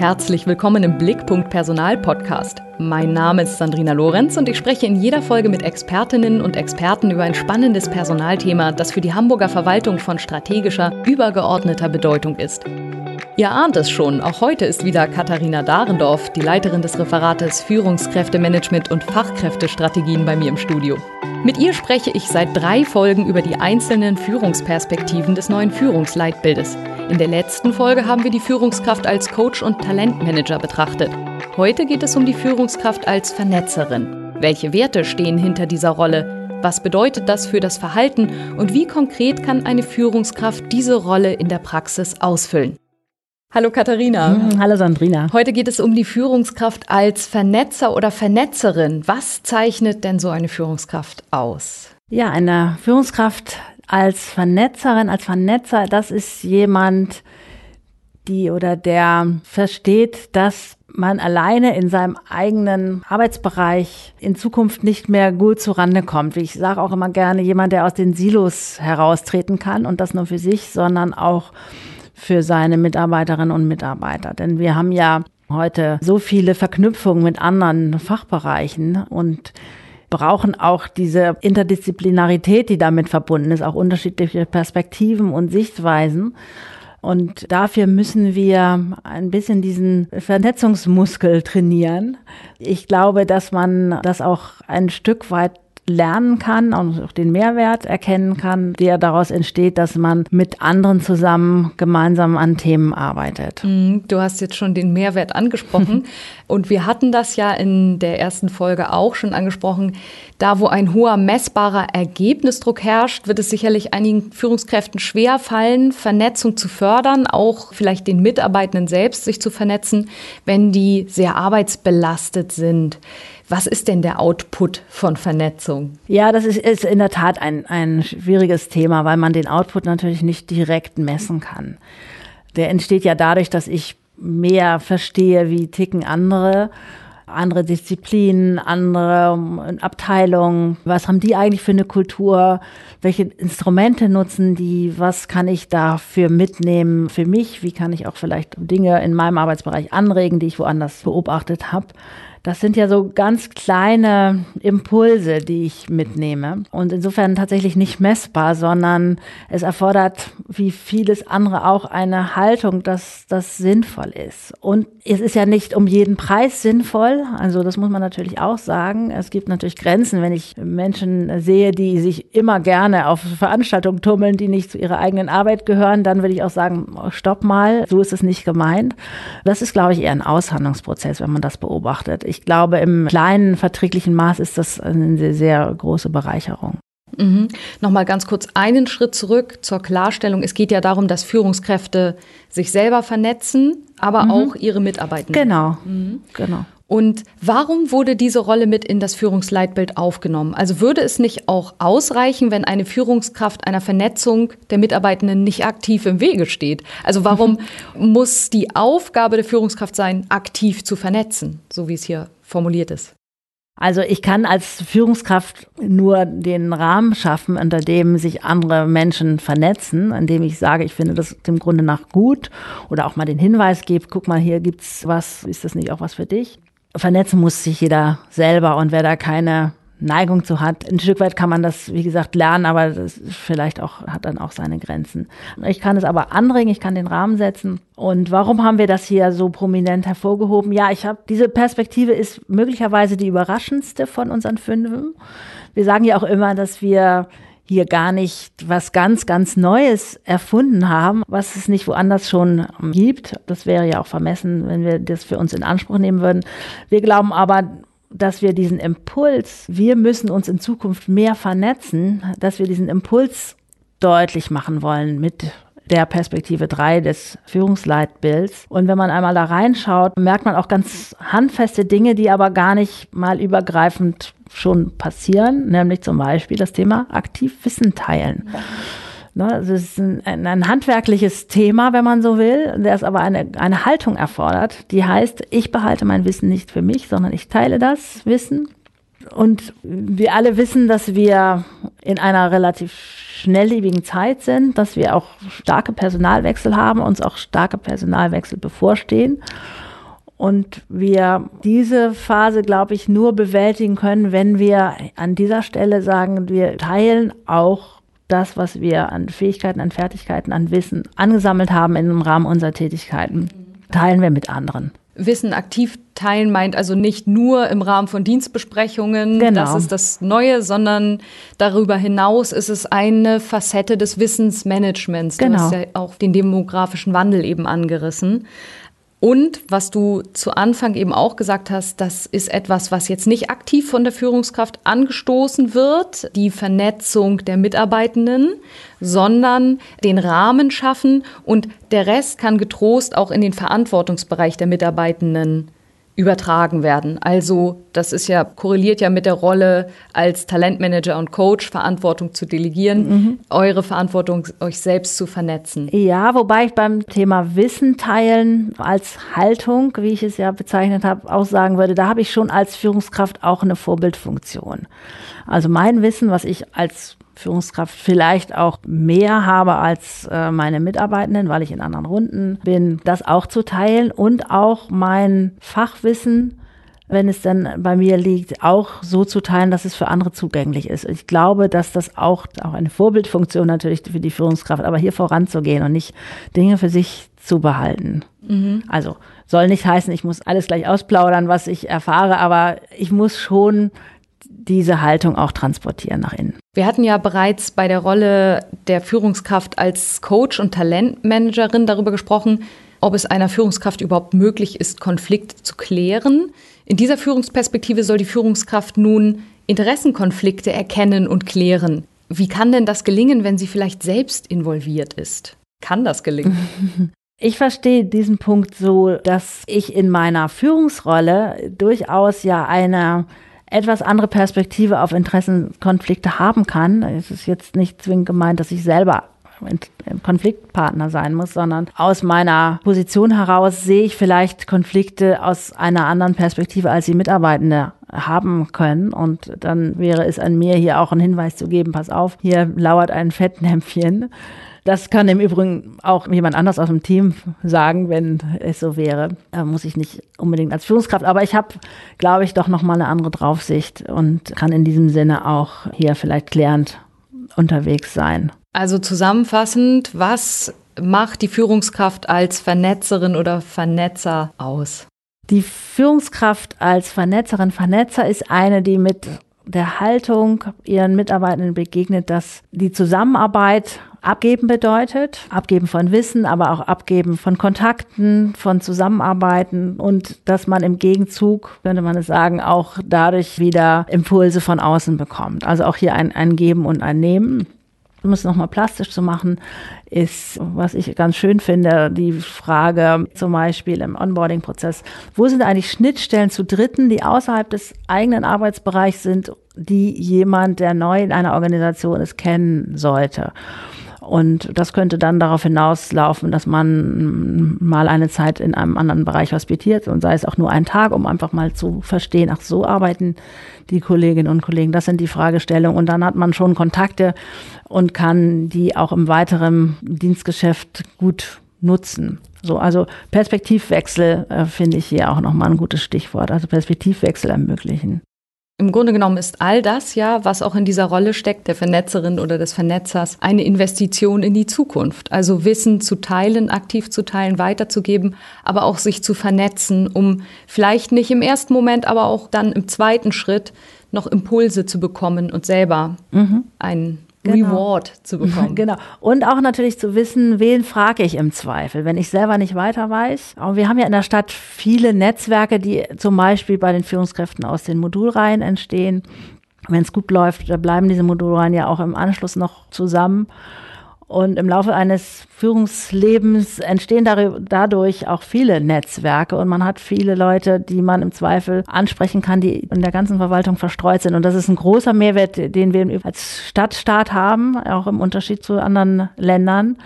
Herzlich willkommen im Blickpunkt Personal Podcast. Mein Name ist Sandrina Lorenz und ich spreche in jeder Folge mit Expertinnen und Experten über ein spannendes Personalthema, das für die Hamburger Verwaltung von strategischer, übergeordneter Bedeutung ist. Ihr ahnt es schon, auch heute ist wieder Katharina Dahrendorf, die Leiterin des Referates Führungskräftemanagement und Fachkräftestrategien bei mir im Studio. Mit ihr spreche ich seit drei Folgen über die einzelnen Führungsperspektiven des neuen Führungsleitbildes. In der letzten Folge haben wir die Führungskraft als Coach und Talentmanager betrachtet. Heute geht es um die Führungskraft als Vernetzerin. Welche Werte stehen hinter dieser Rolle? Was bedeutet das für das Verhalten und wie konkret kann eine Führungskraft diese Rolle in der Praxis ausfüllen? Hallo Katharina. Mhm, hallo Sandrina. Heute geht es um die Führungskraft als Vernetzer oder Vernetzerin. Was zeichnet denn so eine Führungskraft aus? Ja, eine Führungskraft als Vernetzerin, als Vernetzer, das ist jemand, die oder der versteht, dass man alleine in seinem eigenen Arbeitsbereich in Zukunft nicht mehr gut zurande kommt. Ich sage auch immer gerne, jemand, der aus den Silos heraustreten kann und das nur für sich, sondern auch für seine Mitarbeiterinnen und Mitarbeiter. Denn wir haben ja heute so viele Verknüpfungen mit anderen Fachbereichen und brauchen auch diese Interdisziplinarität, die damit verbunden ist, auch unterschiedliche Perspektiven und Sichtweisen. Und dafür müssen wir ein bisschen diesen Vernetzungsmuskel trainieren. Ich glaube, dass man das auch ein Stück weit lernen kann und auch den Mehrwert erkennen kann, der daraus entsteht, dass man mit anderen zusammen gemeinsam an Themen arbeitet. Mhm, du hast jetzt schon den Mehrwert angesprochen und wir hatten das ja in der ersten Folge auch schon angesprochen. Da, wo ein hoher messbarer Ergebnisdruck herrscht, wird es sicherlich einigen Führungskräften schwer fallen, Vernetzung zu fördern, auch vielleicht den Mitarbeitenden selbst sich zu vernetzen, wenn die sehr arbeitsbelastet sind. Was ist denn der Output von Vernetzung? Ja, das ist, ist in der Tat ein, ein schwieriges Thema, weil man den Output natürlich nicht direkt messen kann. Der entsteht ja dadurch, dass ich mehr verstehe, wie ticken andere andere Disziplinen, andere Abteilungen. Was haben die eigentlich für eine Kultur? Welche Instrumente nutzen die? Was kann ich dafür mitnehmen für mich? Wie kann ich auch vielleicht Dinge in meinem Arbeitsbereich anregen, die ich woanders beobachtet habe? Das sind ja so ganz kleine Impulse, die ich mitnehme. Und insofern tatsächlich nicht messbar, sondern es erfordert, wie vieles andere, auch eine Haltung, dass das sinnvoll ist. Und es ist ja nicht um jeden Preis sinnvoll. Also das muss man natürlich auch sagen. Es gibt natürlich Grenzen, wenn ich Menschen sehe, die sich immer gerne auf Veranstaltungen tummeln, die nicht zu ihrer eigenen Arbeit gehören, dann würde ich auch sagen, stopp mal, so ist es nicht gemeint. Das ist, glaube ich, eher ein Aushandlungsprozess, wenn man das beobachtet ich glaube, im kleinen verträglichen Maß ist das eine sehr, sehr große Bereicherung. Mhm. Nochmal ganz kurz einen Schritt zurück zur Klarstellung. Es geht ja darum, dass Führungskräfte sich selber vernetzen, aber mhm. auch ihre Mitarbeitenden. Genau, mhm. genau. Und warum wurde diese Rolle mit in das Führungsleitbild aufgenommen? Also würde es nicht auch ausreichen, wenn eine Führungskraft einer Vernetzung der Mitarbeitenden nicht aktiv im Wege steht? Also warum muss die Aufgabe der Führungskraft sein, aktiv zu vernetzen, so wie es hier formuliert ist? Also ich kann als Führungskraft nur den Rahmen schaffen, unter dem sich andere Menschen vernetzen, indem ich sage, ich finde das im Grunde nach gut oder auch mal den Hinweis gebe, guck mal, hier gibt's was, ist das nicht auch was für dich? Vernetzen muss sich jeder selber und wer da keine Neigung zu hat. Ein Stück weit kann man das, wie gesagt, lernen, aber das vielleicht auch, hat dann auch seine Grenzen. Ich kann es aber anregen, ich kann den Rahmen setzen. Und warum haben wir das hier so prominent hervorgehoben? Ja, ich habe, diese Perspektive ist möglicherweise die überraschendste von unseren Fünfen. Wir sagen ja auch immer, dass wir hier gar nicht was ganz, ganz Neues erfunden haben, was es nicht woanders schon gibt. Das wäre ja auch vermessen, wenn wir das für uns in Anspruch nehmen würden. Wir glauben aber, dass wir diesen Impuls, wir müssen uns in Zukunft mehr vernetzen, dass wir diesen Impuls deutlich machen wollen mit der Perspektive 3 des Führungsleitbilds. Und wenn man einmal da reinschaut, merkt man auch ganz handfeste Dinge, die aber gar nicht mal übergreifend schon passieren, nämlich zum Beispiel das Thema Aktivwissen teilen. Ne, das ist ein, ein, handwerkliches Thema, wenn man so will, der es aber eine, eine Haltung erfordert, die heißt, ich behalte mein Wissen nicht für mich, sondern ich teile das Wissen. Und wir alle wissen, dass wir in einer relativ schnelllebigen Zeit sind, dass wir auch starke Personalwechsel haben, uns auch starke Personalwechsel bevorstehen. Und wir diese Phase, glaube ich, nur bewältigen können, wenn wir an dieser Stelle sagen, wir teilen auch das, was wir an Fähigkeiten, an Fertigkeiten, an Wissen angesammelt haben im Rahmen unserer Tätigkeiten, teilen wir mit anderen. Wissen aktiv teilen meint also nicht nur im Rahmen von Dienstbesprechungen, Genau. das ist das Neue, sondern darüber hinaus ist es eine Facette des Wissensmanagements. Du Genau. hast ja auch den demografischen Wandel eben angerissen. Und was du zu Anfang eben auch gesagt hast, das ist etwas, was jetzt nicht aktiv von der Führungskraft angestoßen wird, die Vernetzung der Mitarbeitenden, sondern den Rahmen schaffen. Und der Rest kann getrost auch in den Verantwortungsbereich der Mitarbeitenden übertragen werden. Also das ist ja korreliert ja mit der Rolle als Talentmanager und Coach Verantwortung zu delegieren, eure Verantwortung euch selbst zu vernetzen. Ja, wobei ich beim Thema Wissen teilen als Haltung, wie ich es ja bezeichnet habe, auch sagen würde, da habe ich schon als Führungskraft auch eine Vorbildfunktion. Also mein Wissen, was ich als Führungskraft vielleicht auch mehr habe als äh, meine Mitarbeitenden, weil ich in anderen Runden bin, das auch zu teilen und auch mein Fachwissen wenn es dann bei mir liegt, auch so zu teilen, dass es für andere zugänglich ist. Ich glaube, dass das auch, auch eine Vorbildfunktion natürlich für die Führungskraft, aber hier voranzugehen und nicht Dinge für sich zu behalten. Also soll nicht heißen, ich muss alles gleich ausplaudern, was ich erfahre, aber ich muss schon diese Haltung auch transportieren nach innen. Wir hatten ja bereits bei der Rolle der Führungskraft als Coach und Talentmanagerin darüber gesprochen, ob es einer Führungskraft überhaupt möglich ist, Konflikte zu klären. In dieser Führungsperspektive soll die Führungskraft nun Interessenkonflikte erkennen und klären. Wie kann denn das gelingen, wenn sie vielleicht selbst involviert ist? Kann das gelingen? Ich verstehe diesen Punkt so, dass ich in meiner Führungsrolle durchaus ja eine etwas andere Perspektive auf Interessenkonflikte haben kann. Es ist jetzt nicht zwingend gemeint, dass ich selber Konfliktpartner sein muss, sondern aus meiner Position heraus sehe ich vielleicht Konflikte aus einer anderen Perspektive, als die Mitarbeitende haben können. Und dann wäre es an mir, hier auch einen Hinweis zu geben, pass auf, hier lauert ein Fettnäpfchen. Das kann im Übrigen auch jemand anders aus dem Team sagen, wenn es so wäre. Da muss ich nicht unbedingt als Führungskraft, aber ich habe, glaube ich, doch noch mal eine andere Draufsicht und kann in diesem Sinne auch hier vielleicht klärend unterwegs sein. Also zusammenfassend, was macht die Führungskraft als Vernetzerin oder Vernetzer aus? Die Führungskraft als Vernetzerin, Vernetzer ist eine, die mit der Haltung ihren Mitarbeitenden begegnet, dass die Zusammenarbeit abgeben bedeutet. Abgeben von Wissen, aber auch abgeben von Kontakten, von Zusammenarbeiten und dass man im Gegenzug, könnte man es sagen, auch dadurch wieder Impulse von außen bekommt. Also auch hier ein, ein Geben und ein Nehmen. Um es nochmal plastisch zu machen, ist, was ich ganz schön finde, die Frage zum Beispiel im Onboarding-Prozess, wo sind eigentlich Schnittstellen zu Dritten, die außerhalb des eigenen Arbeitsbereichs sind, die jemand, der neu in einer Organisation ist, kennen sollte? Und das könnte dann darauf hinauslaufen, dass man mal eine Zeit in einem anderen Bereich hospitiert und sei es auch nur ein Tag, um einfach mal zu verstehen, ach so arbeiten die Kolleginnen und Kollegen. Das sind die Fragestellungen. Und dann hat man schon Kontakte und kann die auch im weiteren Dienstgeschäft gut nutzen. So, also Perspektivwechsel äh, finde ich hier auch nochmal ein gutes Stichwort. Also Perspektivwechsel ermöglichen. Im Grunde genommen ist all das ja, was auch in dieser Rolle steckt, der Vernetzerin oder des Vernetzers, eine Investition in die Zukunft. Also Wissen zu teilen, aktiv zu teilen, weiterzugeben, aber auch sich zu vernetzen, um vielleicht nicht im ersten Moment, aber auch dann im zweiten Schritt noch Impulse zu bekommen und selber ein Genau. Reward zu bekommen. Genau. Und auch natürlich zu wissen, wen frage ich im Zweifel, wenn ich selber nicht weiter weiß. Aber wir haben ja in der Stadt viele Netzwerke, die zum Beispiel bei den Führungskräften aus den Modulreihen entstehen. Wenn es gut läuft, da bleiben diese Modulreihen ja auch im Anschluss noch zusammen. Und im Laufe eines Führungslebens entstehen dadurch auch viele Netzwerke und man hat viele Leute, die man im Zweifel ansprechen kann, die in der ganzen Verwaltung verstreut sind. Und das ist ein großer Mehrwert, den wir als Stadtstaat haben, auch im Unterschied zu anderen Ländern,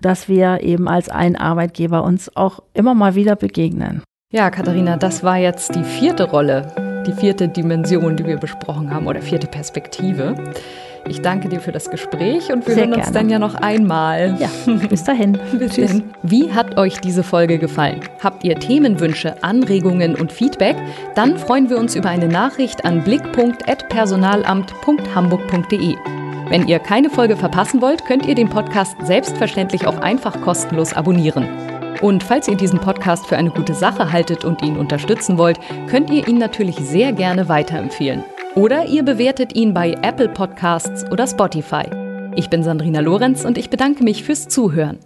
dass wir eben als ein Arbeitgeber uns auch immer mal wieder begegnen. Ja, Katharina, das war jetzt die vierte Rolle, die vierte Dimension, die wir besprochen haben oder vierte Perspektive. Ich danke dir für das Gespräch und wir Sehr hören uns gerne. dann ja noch einmal. Ja, bis dahin. bis Tschüss. Denn. Wie hat euch diese Folge gefallen? Habt ihr Themenwünsche, Anregungen und Feedback? Dann freuen wir uns über eine Nachricht an blick.personalamt.hamburg.de. Wenn ihr keine Folge verpassen wollt, könnt ihr den Podcast selbstverständlich auch einfach kostenlos abonnieren. Und falls ihr diesen Podcast für eine gute Sache haltet und ihn unterstützen wollt, könnt ihr ihn natürlich sehr gerne weiterempfehlen. Oder ihr bewertet ihn bei Apple Podcasts oder Spotify. Ich bin Sandrina Lorenz und ich bedanke mich fürs Zuhören.